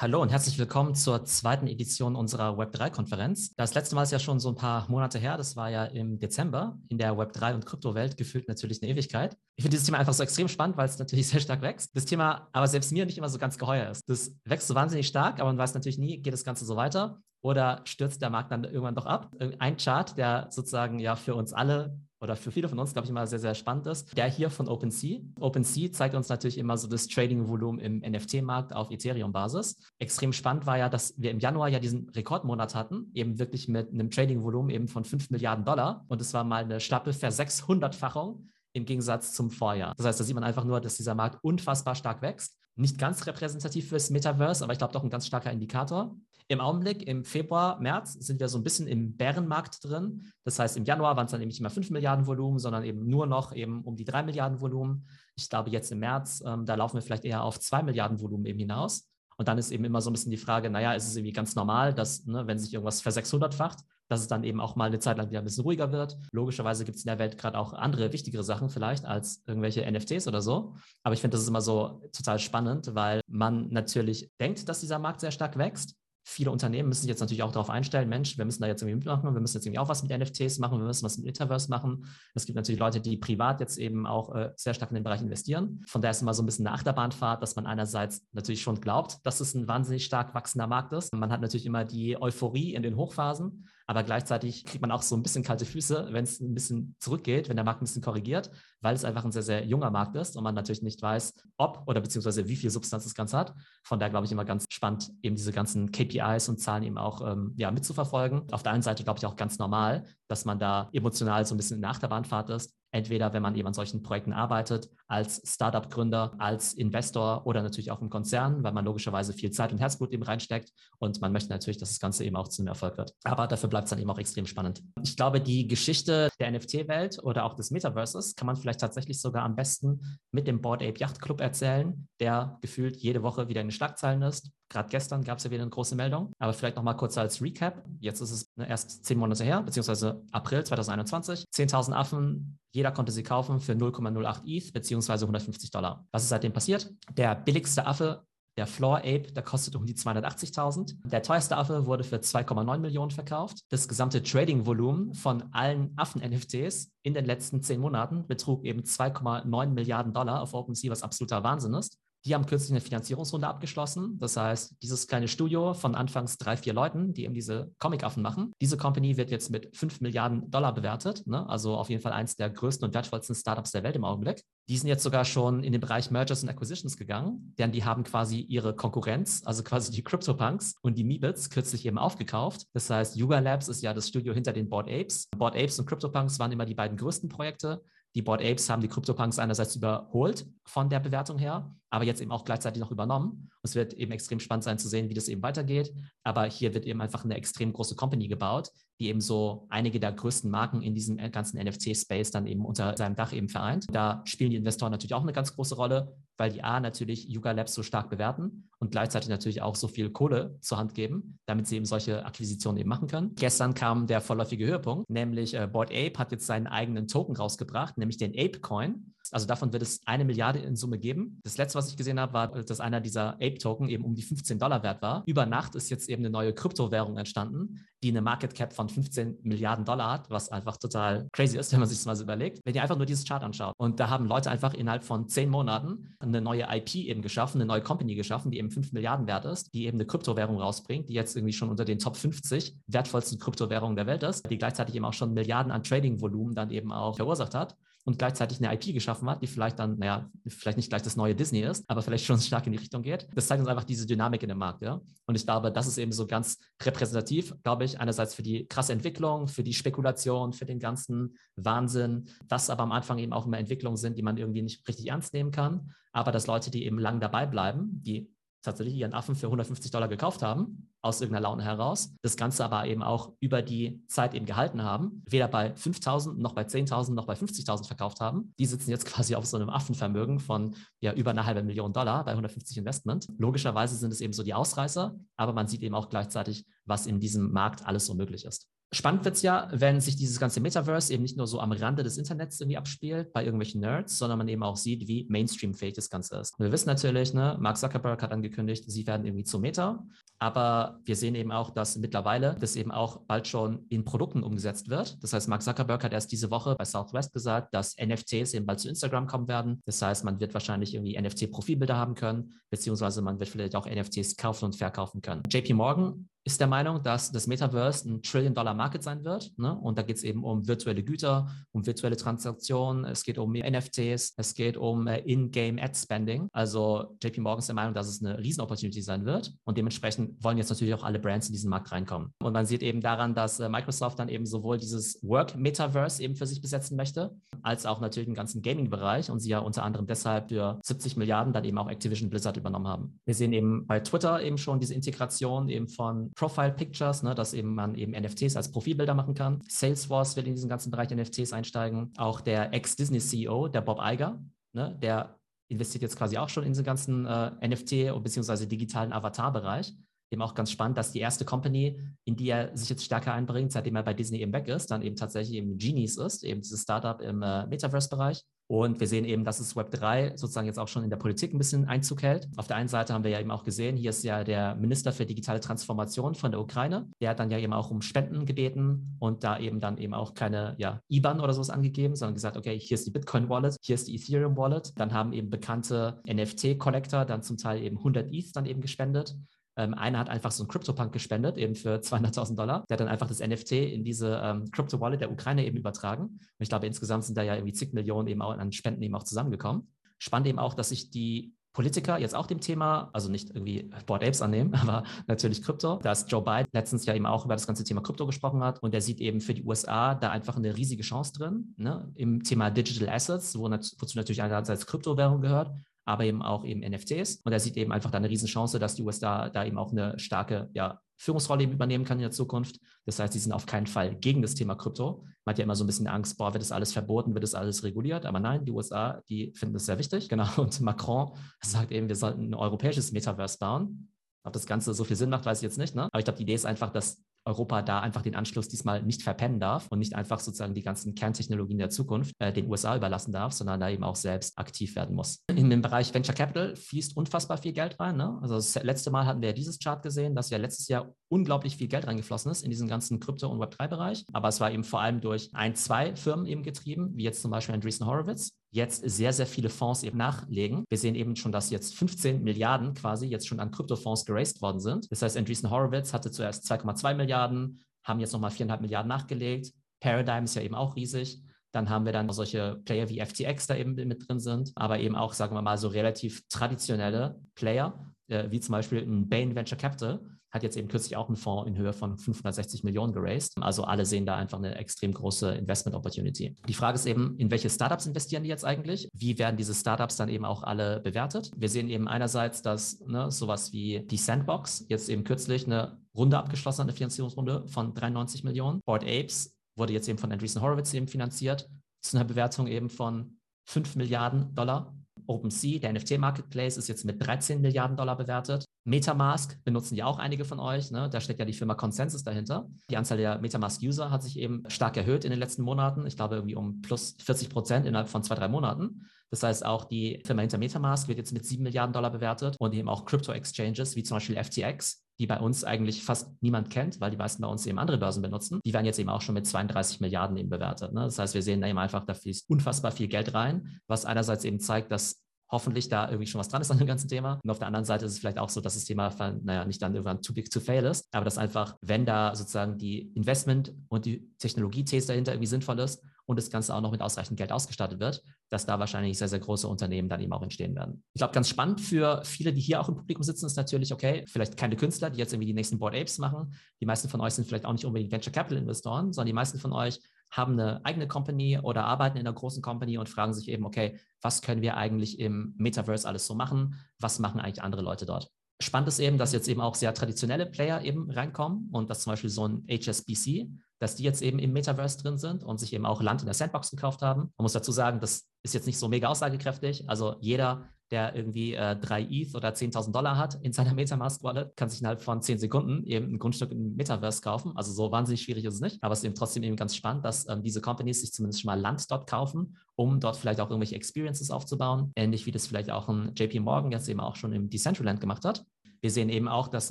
Hallo und herzlich willkommen zur zweiten Edition unserer Web3-Konferenz. Das letzte Mal ist ja schon so ein paar Monate her. Das war ja im Dezember in der Web3- und Kryptowelt gefühlt natürlich eine Ewigkeit. Ich finde dieses Thema einfach so extrem spannend, weil es natürlich sehr stark wächst. Das Thema aber selbst mir nicht immer so ganz geheuer ist. Das wächst so wahnsinnig stark, aber man weiß natürlich nie, geht das Ganze so weiter oder stürzt der Markt dann irgendwann doch ab? Ein Chart, der sozusagen ja für uns alle oder für viele von uns, glaube ich, immer sehr, sehr spannend ist. Der hier von OpenSea. OpenSea zeigt uns natürlich immer so das Trading-Volumen im NFT-Markt auf Ethereum-Basis. Extrem spannend war ja, dass wir im Januar ja diesen Rekordmonat hatten, eben wirklich mit einem Trading-Volumen eben von 5 Milliarden Dollar. Und es war mal eine schlappe Ver-600-Fachung im Gegensatz zum Vorjahr. Das heißt, da sieht man einfach nur, dass dieser Markt unfassbar stark wächst. Nicht ganz repräsentativ fürs Metaverse, aber ich glaube doch ein ganz starker Indikator. Im Augenblick, im Februar, März, sind wir so ein bisschen im Bärenmarkt drin. Das heißt, im Januar waren es dann eben nicht mehr 5 Milliarden Volumen, sondern eben nur noch eben um die 3 Milliarden Volumen. Ich glaube, jetzt im März, ähm, da laufen wir vielleicht eher auf 2 Milliarden Volumen eben hinaus. Und dann ist eben immer so ein bisschen die Frage, naja, ist es irgendwie ganz normal, dass, ne, wenn sich irgendwas ver 600-facht, dass es dann eben auch mal eine Zeit lang wieder ein bisschen ruhiger wird. Logischerweise gibt es in der Welt gerade auch andere wichtigere Sachen vielleicht als irgendwelche NFTs oder so. Aber ich finde, das ist immer so total spannend, weil man natürlich denkt, dass dieser Markt sehr stark wächst viele Unternehmen müssen sich jetzt natürlich auch darauf einstellen, Mensch, wir müssen da jetzt irgendwie mitmachen, wir müssen jetzt irgendwie auch was mit NFTs machen, wir müssen was mit Metaverse machen. Es gibt natürlich Leute, die privat jetzt eben auch äh, sehr stark in den Bereich investieren. Von daher ist immer so ein bisschen eine Achterbahnfahrt, dass man einerseits natürlich schon glaubt, dass es ein wahnsinnig stark wachsender Markt ist. Man hat natürlich immer die Euphorie in den Hochphasen, aber gleichzeitig kriegt man auch so ein bisschen kalte Füße, wenn es ein bisschen zurückgeht, wenn der Markt ein bisschen korrigiert, weil es einfach ein sehr, sehr junger Markt ist und man natürlich nicht weiß, ob oder beziehungsweise wie viel Substanz das Ganze hat. Von daher glaube ich immer ganz spannend, eben diese ganzen KPIs und Zahlen eben auch ähm, ja, mitzuverfolgen. Auf der einen Seite glaube ich auch ganz normal, dass man da emotional so ein bisschen in der Achterbahnfahrt ist. Entweder, wenn man eben an solchen Projekten arbeitet, als Startup-Gründer, als Investor oder natürlich auch im Konzern, weil man logischerweise viel Zeit und Herzblut eben reinsteckt und man möchte natürlich, dass das Ganze eben auch zu einem Erfolg wird. Aber dafür bleibt es dann eben auch extrem spannend. Ich glaube, die Geschichte der NFT-Welt oder auch des Metaverses kann man vielleicht tatsächlich sogar am besten mit dem Board Ape Yacht Club erzählen, der gefühlt jede Woche wieder in den Schlagzeilen ist. Gerade gestern gab es ja wieder eine große Meldung. Aber vielleicht nochmal kurz als Recap. Jetzt ist es ne, erst zehn Monate her, beziehungsweise April 2021. 10.000 Affen, jeder konnte sie kaufen für 0,08 ETH, beziehungsweise 150 Dollar. Was ist seitdem passiert? Der billigste Affe der Floor Ape, der kostet um die 280.000. Der teuerste Affe wurde für 2,9 Millionen verkauft. Das gesamte Trading-Volumen von allen Affen-NFTs in den letzten zehn Monaten betrug eben 2,9 Milliarden Dollar auf OpenSea, was absoluter Wahnsinn ist. Die haben kürzlich eine Finanzierungsrunde abgeschlossen. Das heißt, dieses kleine Studio von anfangs drei, vier Leuten, die eben diese Comic-Affen machen, diese Company wird jetzt mit fünf Milliarden Dollar bewertet. Ne? Also auf jeden Fall eins der größten und wertvollsten Startups der Welt im Augenblick. Die sind jetzt sogar schon in den Bereich Mergers und Acquisitions gegangen, denn die haben quasi ihre Konkurrenz, also quasi die CryptoPunks und die Meebits kürzlich eben aufgekauft. Das heißt, Yuga Labs ist ja das Studio hinter den Board Apes. Board Apes und CryptoPunks waren immer die beiden größten Projekte. Die Board Apes haben die CryptoPunks einerseits überholt von der Bewertung her, aber jetzt eben auch gleichzeitig noch übernommen. Es wird eben extrem spannend sein zu sehen, wie das eben weitergeht. Aber hier wird eben einfach eine extrem große Company gebaut, die eben so einige der größten Marken in diesem ganzen NFT-Space dann eben unter seinem Dach eben vereint. Da spielen die Investoren natürlich auch eine ganz große Rolle, weil die A natürlich Yuga Labs so stark bewerten und gleichzeitig natürlich auch so viel Kohle zur Hand geben, damit sie eben solche Akquisitionen eben machen können. Gestern kam der vorläufige Höhepunkt, nämlich äh, Board Ape hat jetzt seinen eigenen Token rausgebracht, nämlich den Ape Coin. Also davon wird es eine Milliarde in Summe geben. Das letzte, was ich gesehen habe, war, dass einer dieser Ape-Token eben um die 15 Dollar wert war. Über Nacht ist jetzt eben eine neue Kryptowährung entstanden, die eine Market Cap von 15 Milliarden Dollar hat, was einfach total crazy ist, wenn man sich das mal so überlegt. Wenn ihr einfach nur dieses Chart anschaut. Und da haben Leute einfach innerhalb von zehn Monaten eine neue IP eben geschaffen, eine neue Company geschaffen, die eben 5 Milliarden wert ist, die eben eine Kryptowährung rausbringt, die jetzt irgendwie schon unter den Top 50 wertvollsten Kryptowährungen der Welt ist, die gleichzeitig eben auch schon Milliarden an Trading-Volumen dann eben auch verursacht hat und gleichzeitig eine IP geschaffen hat, die vielleicht dann, naja, vielleicht nicht gleich das neue Disney ist, aber vielleicht schon stark in die Richtung geht. Das zeigt uns einfach diese Dynamik in dem Markt, ja. Und ich glaube, das ist eben so ganz repräsentativ, glaube ich, einerseits für die krasse Entwicklung, für die Spekulation, für den ganzen Wahnsinn, dass aber am Anfang eben auch immer Entwicklungen sind, die man irgendwie nicht richtig ernst nehmen kann, aber dass Leute, die eben lang dabei bleiben, die tatsächlich ihren Affen für 150 Dollar gekauft haben, aus irgendeiner Laune heraus, das Ganze aber eben auch über die Zeit eben gehalten haben, weder bei 5.000 noch bei 10.000 noch bei 50.000 verkauft haben. Die sitzen jetzt quasi auf so einem Affenvermögen von ja über eine halbe Million Dollar bei 150 Investment. Logischerweise sind es eben so die Ausreißer, aber man sieht eben auch gleichzeitig, was in diesem Markt alles so möglich ist. Spannend wird es ja, wenn sich dieses ganze Metaverse eben nicht nur so am Rande des Internets irgendwie abspielt, bei irgendwelchen Nerds, sondern man eben auch sieht, wie Mainstream-fähig das Ganze ist. Und wir wissen natürlich, ne, Mark Zuckerberg hat angekündigt, sie werden irgendwie zu Meta, aber wir sehen eben auch, dass mittlerweile das eben auch bald schon in Produkten umgesetzt wird. Das heißt, Mark Zuckerberg hat erst diese Woche bei Southwest gesagt, dass NFTs eben bald zu Instagram kommen werden. Das heißt, man wird wahrscheinlich irgendwie NFT-Profilbilder haben können, beziehungsweise man wird vielleicht auch NFTs kaufen und verkaufen können. JP Morgan ist der Meinung, dass das Metaverse ein Trillion-Dollar-Market sein wird. Ne? Und da geht es eben um virtuelle Güter, um virtuelle Transaktionen, es geht um NFTs, es geht um äh, In-Game-Ad-Spending. Also JP Morgan ist der Meinung, dass es eine Riesen-Opportunity sein wird. Und dementsprechend wollen jetzt natürlich auch alle Brands in diesen Markt reinkommen. Und man sieht eben daran, dass äh, Microsoft dann eben sowohl dieses Work-Metaverse eben für sich besetzen möchte, als auch natürlich den ganzen Gaming-Bereich und sie ja unter anderem deshalb für 70 Milliarden dann eben auch Activision Blizzard übernommen haben. Wir sehen eben bei Twitter eben schon diese Integration eben von Profile Pictures, ne, dass eben man eben NFTs als Profilbilder machen kann. Salesforce wird in diesen ganzen Bereich NFTs einsteigen. Auch der Ex-Disney-CEO, der Bob Iger, ne, der investiert jetzt quasi auch schon in diesen ganzen äh, NFT- bzw. digitalen Avatar-Bereich. Eben auch ganz spannend, dass die erste Company, in die er sich jetzt stärker einbringt, seitdem er bei Disney eben weg ist, dann eben tatsächlich eben Genies ist, eben dieses Startup im äh, Metaverse-Bereich. Und wir sehen eben, dass es Web 3 sozusagen jetzt auch schon in der Politik ein bisschen Einzug hält. Auf der einen Seite haben wir ja eben auch gesehen, hier ist ja der Minister für digitale Transformation von der Ukraine. Der hat dann ja eben auch um Spenden gebeten und da eben dann eben auch keine ja, IBAN oder sowas angegeben, sondern gesagt, okay, hier ist die Bitcoin Wallet, hier ist die Ethereum Wallet. Dann haben eben bekannte NFT-Collector dann zum Teil eben 100 ETH dann eben gespendet. Ähm, einer hat einfach so einen CryptoPunk gespendet, eben für 200.000 Dollar. Der hat dann einfach das NFT in diese ähm, Crypto-Wallet der Ukraine eben übertragen. Und ich glaube, insgesamt sind da ja irgendwie zig Millionen eben auch an Spenden eben auch zusammengekommen. Spannend eben auch, dass sich die Politiker jetzt auch dem Thema, also nicht irgendwie Board Apes annehmen, aber natürlich Krypto, dass Joe Biden letztens ja eben auch über das ganze Thema Krypto gesprochen hat und er sieht eben für die USA da einfach eine riesige Chance drin, ne, im Thema Digital Assets, wo, wozu natürlich einerseits Kryptowährung gehört, aber eben auch eben NFTs. Und er sieht eben einfach da eine Riesenchance, dass die USA da eben auch eine starke ja, Führungsrolle übernehmen kann in der Zukunft. Das heißt, sie sind auf keinen Fall gegen das Thema Krypto. Man hat ja immer so ein bisschen Angst, boah, wird das alles verboten, wird das alles reguliert? Aber nein, die USA, die finden das sehr wichtig. Genau. Und Macron sagt eben, wir sollten ein europäisches Metaverse bauen. Ob das Ganze so viel Sinn macht, weiß ich jetzt nicht. Ne? Aber ich glaube, die Idee ist einfach, dass Europa da einfach den Anschluss diesmal nicht verpennen darf und nicht einfach sozusagen die ganzen Kerntechnologien der Zukunft äh, den USA überlassen darf, sondern da eben auch selbst aktiv werden muss. In dem Bereich Venture Capital fließt unfassbar viel Geld rein. Ne? Also das letzte Mal hatten wir dieses Chart gesehen, dass ja letztes Jahr unglaublich viel Geld reingeflossen ist in diesen ganzen Krypto- und Web3-Bereich. Aber es war eben vor allem durch ein, zwei Firmen eben getrieben, wie jetzt zum Beispiel Andreessen Horowitz, jetzt sehr, sehr viele Fonds eben nachlegen. Wir sehen eben schon, dass jetzt 15 Milliarden quasi jetzt schon an Kryptofonds geraced worden sind. Das heißt, Andreessen Horowitz hatte zuerst 2,2 Milliarden, haben jetzt nochmal 4,5 Milliarden nachgelegt. Paradigm ist ja eben auch riesig. Dann haben wir dann solche Player wie FTX da eben mit drin sind, aber eben auch, sagen wir mal, so relativ traditionelle Player, äh, wie zum Beispiel ein Bain Venture Capital, hat jetzt eben kürzlich auch einen Fonds in Höhe von 560 Millionen geraced. Also alle sehen da einfach eine extrem große Investment Opportunity. Die Frage ist eben, in welche Startups investieren die jetzt eigentlich? Wie werden diese Startups dann eben auch alle bewertet? Wir sehen eben einerseits, dass ne, sowas wie die Sandbox jetzt eben kürzlich eine Runde abgeschlossen hat, eine Finanzierungsrunde von 93 Millionen. Board Apes wurde jetzt eben von Andreessen Horowitz eben finanziert zu einer Bewertung eben von 5 Milliarden Dollar. OpenSea, der NFT-Marketplace, ist jetzt mit 13 Milliarden Dollar bewertet. Metamask benutzen ja auch einige von euch. Ne? Da steckt ja die Firma Consensus dahinter. Die Anzahl der Metamask-User hat sich eben stark erhöht in den letzten Monaten. Ich glaube irgendwie um plus 40 Prozent innerhalb von zwei, drei Monaten. Das heißt, auch die Firma hinter Metamask wird jetzt mit 7 Milliarden Dollar bewertet und eben auch Crypto-Exchanges wie zum Beispiel FTX, die bei uns eigentlich fast niemand kennt, weil die meisten bei uns eben andere Börsen benutzen, die werden jetzt eben auch schon mit 32 Milliarden eben bewertet. Ne? Das heißt, wir sehen eben einfach, da fließt unfassbar viel Geld rein, was einerseits eben zeigt, dass hoffentlich da irgendwie schon was dran ist an dem ganzen Thema. Und auf der anderen Seite ist es vielleicht auch so, dass das Thema, naja, nicht dann irgendwann too big to fail ist, aber dass einfach, wenn da sozusagen die Investment- und die Technologiethese dahinter irgendwie sinnvoll ist und das Ganze auch noch mit ausreichend Geld ausgestattet wird, dass da wahrscheinlich sehr, sehr große Unternehmen dann eben auch entstehen werden. Ich glaube, ganz spannend für viele, die hier auch im Publikum sitzen, ist natürlich, okay, vielleicht keine Künstler, die jetzt irgendwie die nächsten Board Apes machen. Die meisten von euch sind vielleicht auch nicht unbedingt Venture Capital Investoren, sondern die meisten von euch haben eine eigene Company oder arbeiten in einer großen Company und fragen sich eben, okay, was können wir eigentlich im Metaverse alles so machen? Was machen eigentlich andere Leute dort? Spannend ist eben, dass jetzt eben auch sehr traditionelle Player eben reinkommen und dass zum Beispiel so ein HSBC, dass die jetzt eben im Metaverse drin sind und sich eben auch Land in der Sandbox gekauft haben. Man muss dazu sagen, das ist jetzt nicht so mega aussagekräftig. Also jeder der irgendwie äh, drei ETH oder 10.000 Dollar hat in seiner Metamask-Wallet, kann sich innerhalb von zehn Sekunden eben ein Grundstück im Metaverse kaufen. Also so wahnsinnig schwierig ist es nicht, aber es ist eben trotzdem eben ganz spannend, dass ähm, diese Companies sich zumindest schon mal Land dort kaufen, um dort vielleicht auch irgendwelche Experiences aufzubauen. Ähnlich wie das vielleicht auch ein JP Morgan jetzt eben auch schon im Decentraland gemacht hat. Wir sehen eben auch, dass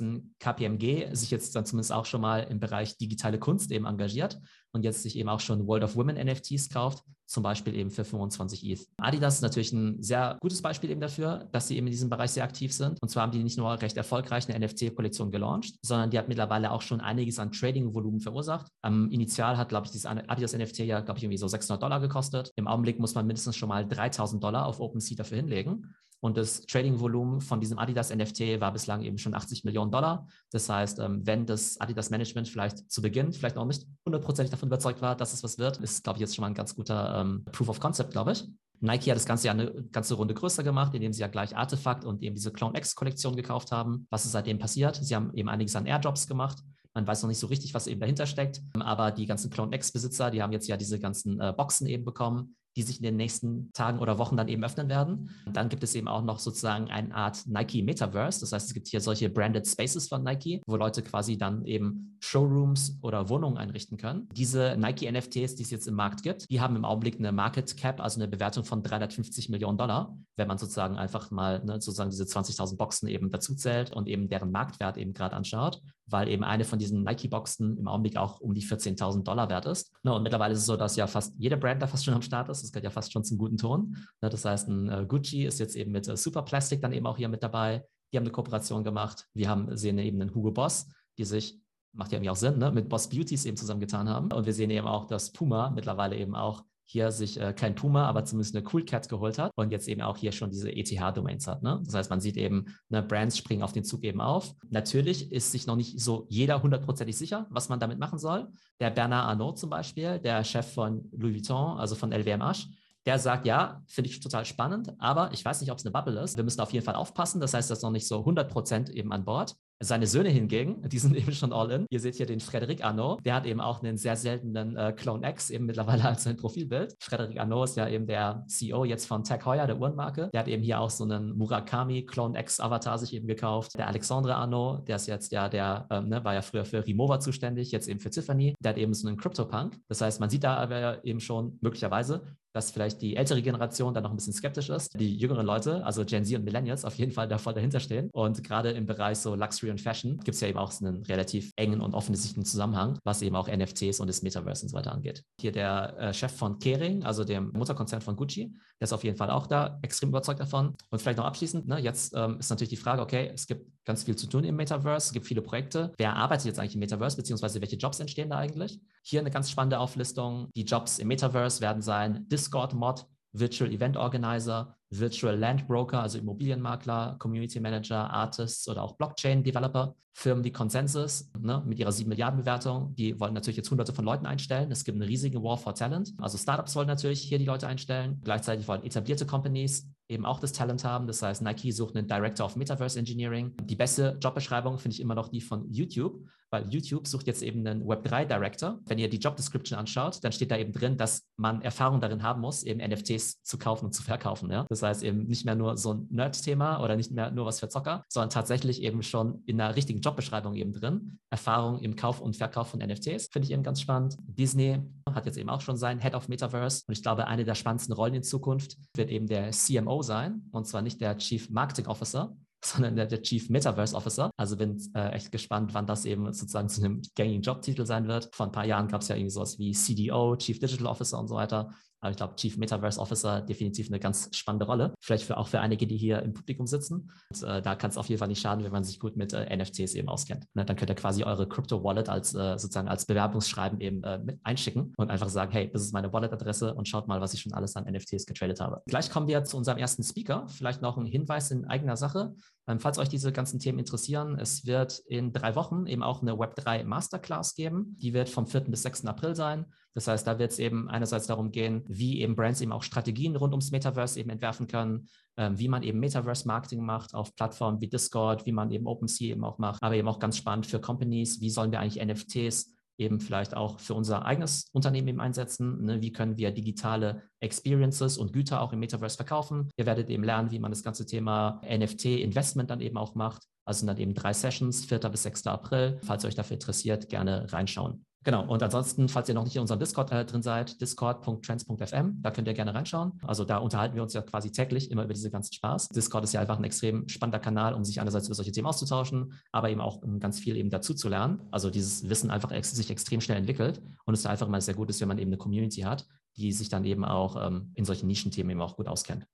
ein KPMG sich jetzt dann zumindest auch schon mal im Bereich digitale Kunst eben engagiert und jetzt sich eben auch schon World of Women NFTs kauft, zum Beispiel eben für 25 ETH. Adidas ist natürlich ein sehr gutes Beispiel eben dafür, dass sie eben in diesem Bereich sehr aktiv sind. Und zwar haben die nicht nur recht erfolgreich eine NFT-Kollektion gelauncht, sondern die hat mittlerweile auch schon einiges an Trading-Volumen verursacht. Am Initial hat, glaube ich, dieses Adidas NFT ja, glaube ich, irgendwie so 600 Dollar gekostet. Im Augenblick muss man mindestens schon mal 3000 Dollar auf OpenSea dafür hinlegen. Und das Trading-Volumen von diesem Adidas NFT war bislang eben schon 80 Millionen Dollar. Das heißt, ähm, wenn das Adidas Management vielleicht zu Beginn vielleicht noch nicht hundertprozentig davon überzeugt war, dass es was wird, ist, glaube ich, jetzt schon mal ein ganz guter ähm, Proof of Concept, glaube ich. Nike hat das Ganze ja eine ganze Runde größer gemacht, indem sie ja gleich Artefakt und eben diese Clone X-Kollektion gekauft haben. Was ist seitdem passiert? Sie haben eben einiges an Airdrops gemacht. Man weiß noch nicht so richtig, was eben dahinter steckt. Aber die ganzen Clone X-Besitzer, die haben jetzt ja diese ganzen äh, Boxen eben bekommen die sich in den nächsten Tagen oder Wochen dann eben öffnen werden. Und dann gibt es eben auch noch sozusagen eine Art Nike Metaverse. Das heißt, es gibt hier solche Branded Spaces von Nike, wo Leute quasi dann eben Showrooms oder Wohnungen einrichten können. Diese Nike NFTs, die es jetzt im Markt gibt, die haben im Augenblick eine Market Cap, also eine Bewertung von 350 Millionen Dollar, wenn man sozusagen einfach mal ne, sozusagen diese 20.000 Boxen eben dazu zählt und eben deren Marktwert eben gerade anschaut weil eben eine von diesen Nike-Boxen im Augenblick auch um die 14.000 Dollar wert ist. Ne, und mittlerweile ist es so, dass ja fast jeder Brand da fast schon am Start ist. Das gehört ja fast schon zum guten Ton. Ne, das heißt, ein äh, Gucci ist jetzt eben mit äh, Super Plastic dann eben auch hier mit dabei. Die haben eine Kooperation gemacht. Wir haben, sehen eben einen Hugo Boss, die sich macht ja irgendwie auch Sinn, ne? mit Boss Beauties eben zusammengetan haben. Und wir sehen eben auch, dass Puma mittlerweile eben auch hier sich äh, kein Puma, aber zumindest eine Cool Cat geholt hat und jetzt eben auch hier schon diese ETH-Domains hat. Ne? Das heißt, man sieht eben, ne, Brands springen auf den Zug eben auf. Natürlich ist sich noch nicht so jeder hundertprozentig sicher, was man damit machen soll. Der Bernard Arnault zum Beispiel, der Chef von Louis Vuitton, also von LVMH, der sagt, ja, finde ich total spannend, aber ich weiß nicht, ob es eine Bubble ist. Wir müssen auf jeden Fall aufpassen. Das heißt, das ist noch nicht so 100% eben an Bord. Seine Söhne hingegen, die sind eben schon all in. Ihr seht hier den Frederic Arnaud, der hat eben auch einen sehr seltenen äh, Clone X eben mittlerweile als sein Profilbild. Frederic Arnaud ist ja eben der CEO jetzt von Tag Heuer, der Uhrenmarke. Der hat eben hier auch so einen Murakami Clone X Avatar sich eben gekauft. Der Alexandre Arnaud, der ist jetzt ja der, ähm, ne, war ja früher für Rimowa zuständig, jetzt eben für Tiffany. Der hat eben so einen CryptoPunk. Das heißt, man sieht da aber eben schon möglicherweise, dass vielleicht die ältere Generation da noch ein bisschen skeptisch ist. Die jüngeren Leute, also Gen Z und Millennials, auf jeden Fall da voll dahinter stehen. Und gerade im Bereich so Luxury und Fashion gibt es ja eben auch einen relativ engen und offensichtlichen Zusammenhang, was eben auch NFTs und das Metaverse und so weiter angeht. Hier der äh, Chef von Kering, also dem Mutterkonzern von Gucci, der ist auf jeden Fall auch da extrem überzeugt davon. Und vielleicht noch abschließend, ne, jetzt ähm, ist natürlich die Frage, okay, es gibt ganz viel zu tun im Metaverse, es gibt viele Projekte. Wer arbeitet jetzt eigentlich im Metaverse, beziehungsweise welche Jobs entstehen da eigentlich? Hier eine ganz spannende Auflistung. Die Jobs im Metaverse werden sein Discord-Mod, Virtual Event Organizer, Virtual Land Broker, also Immobilienmakler, Community Manager, Artists oder auch Blockchain-Developer. Firmen wie Consensus ne, mit ihrer 7 Milliarden Bewertung, die wollen natürlich jetzt hunderte von Leuten einstellen. Es gibt eine riesige War for Talent. Also Startups wollen natürlich hier die Leute einstellen. Gleichzeitig wollen etablierte Companies eben auch das Talent haben. Das heißt, Nike sucht einen Director of Metaverse Engineering. Die beste Jobbeschreibung finde ich immer noch die von YouTube, weil YouTube sucht jetzt eben einen Web3 Director. Wenn ihr die Job Description anschaut, dann steht da eben drin, dass man Erfahrung darin haben muss, eben NFTs zu kaufen und zu verkaufen. Ja? Das heißt eben nicht mehr nur so ein Nerd-Thema oder nicht mehr nur was für Zocker, sondern tatsächlich eben schon in einer richtigen Jobbeschreibung eben drin. Erfahrung im Kauf und Verkauf von NFTs finde ich eben ganz spannend. Disney hat jetzt eben auch schon sein Head of Metaverse und ich glaube, eine der spannendsten Rollen in Zukunft wird eben der CMO sein und zwar nicht der Chief Marketing Officer, sondern der, der, Chief Metaverse Officer. Also bin äh, echt gespannt, wann das eben sozusagen zu einem gängigen Jobtitel sein wird. Vor ein paar Jahren gab es ja irgendwie sowas wie CDO, Chief Digital Officer und so weiter. Aber ich glaube, Chief Metaverse Officer definitiv eine ganz spannende Rolle. Vielleicht für, auch für einige, die hier im Publikum sitzen. Und, äh, da kann es auf jeden Fall nicht schaden, wenn man sich gut mit äh, NFTs eben auskennt. Ne? Dann könnt ihr quasi eure Crypto Wallet als äh, sozusagen als Bewerbungsschreiben eben äh, mit einschicken und einfach sagen, hey, das ist meine Wallet-Adresse und schaut mal, was ich schon alles an NFTs getradet habe. Gleich kommen wir zu unserem ersten Speaker. Vielleicht noch ein Hinweis in eigener Sache. Ähm, falls euch diese ganzen Themen interessieren, es wird in drei Wochen eben auch eine Web3 Masterclass geben. Die wird vom 4. bis 6. April sein. Das heißt, da wird es eben einerseits darum gehen, wie eben Brands eben auch Strategien rund ums Metaverse eben entwerfen können, ähm, wie man eben Metaverse-Marketing macht auf Plattformen wie Discord, wie man eben OpenSea eben auch macht, aber eben auch ganz spannend für Companies, wie sollen wir eigentlich NFTs eben vielleicht auch für unser eigenes Unternehmen eben einsetzen. Ne? Wie können wir digitale Experiences und Güter auch im Metaverse verkaufen? Ihr werdet eben lernen, wie man das ganze Thema NFT-Investment dann eben auch macht. Also dann eben drei Sessions, 4. bis 6. April. Falls ihr euch dafür interessiert, gerne reinschauen. Genau, und ansonsten, falls ihr noch nicht in unserem Discord äh, drin seid, discord.trends.fm, da könnt ihr gerne reinschauen. Also da unterhalten wir uns ja quasi täglich immer über diese ganzen Spaß. Discord ist ja einfach ein extrem spannender Kanal, um sich einerseits über solche Themen auszutauschen, aber eben auch um ganz viel eben dazu zu lernen. Also dieses Wissen einfach ex sich extrem schnell entwickelt und es ist einfach immer sehr gut ist, wenn man eben eine Community hat, die sich dann eben auch ähm, in solchen Nischenthemen eben auch gut auskennt.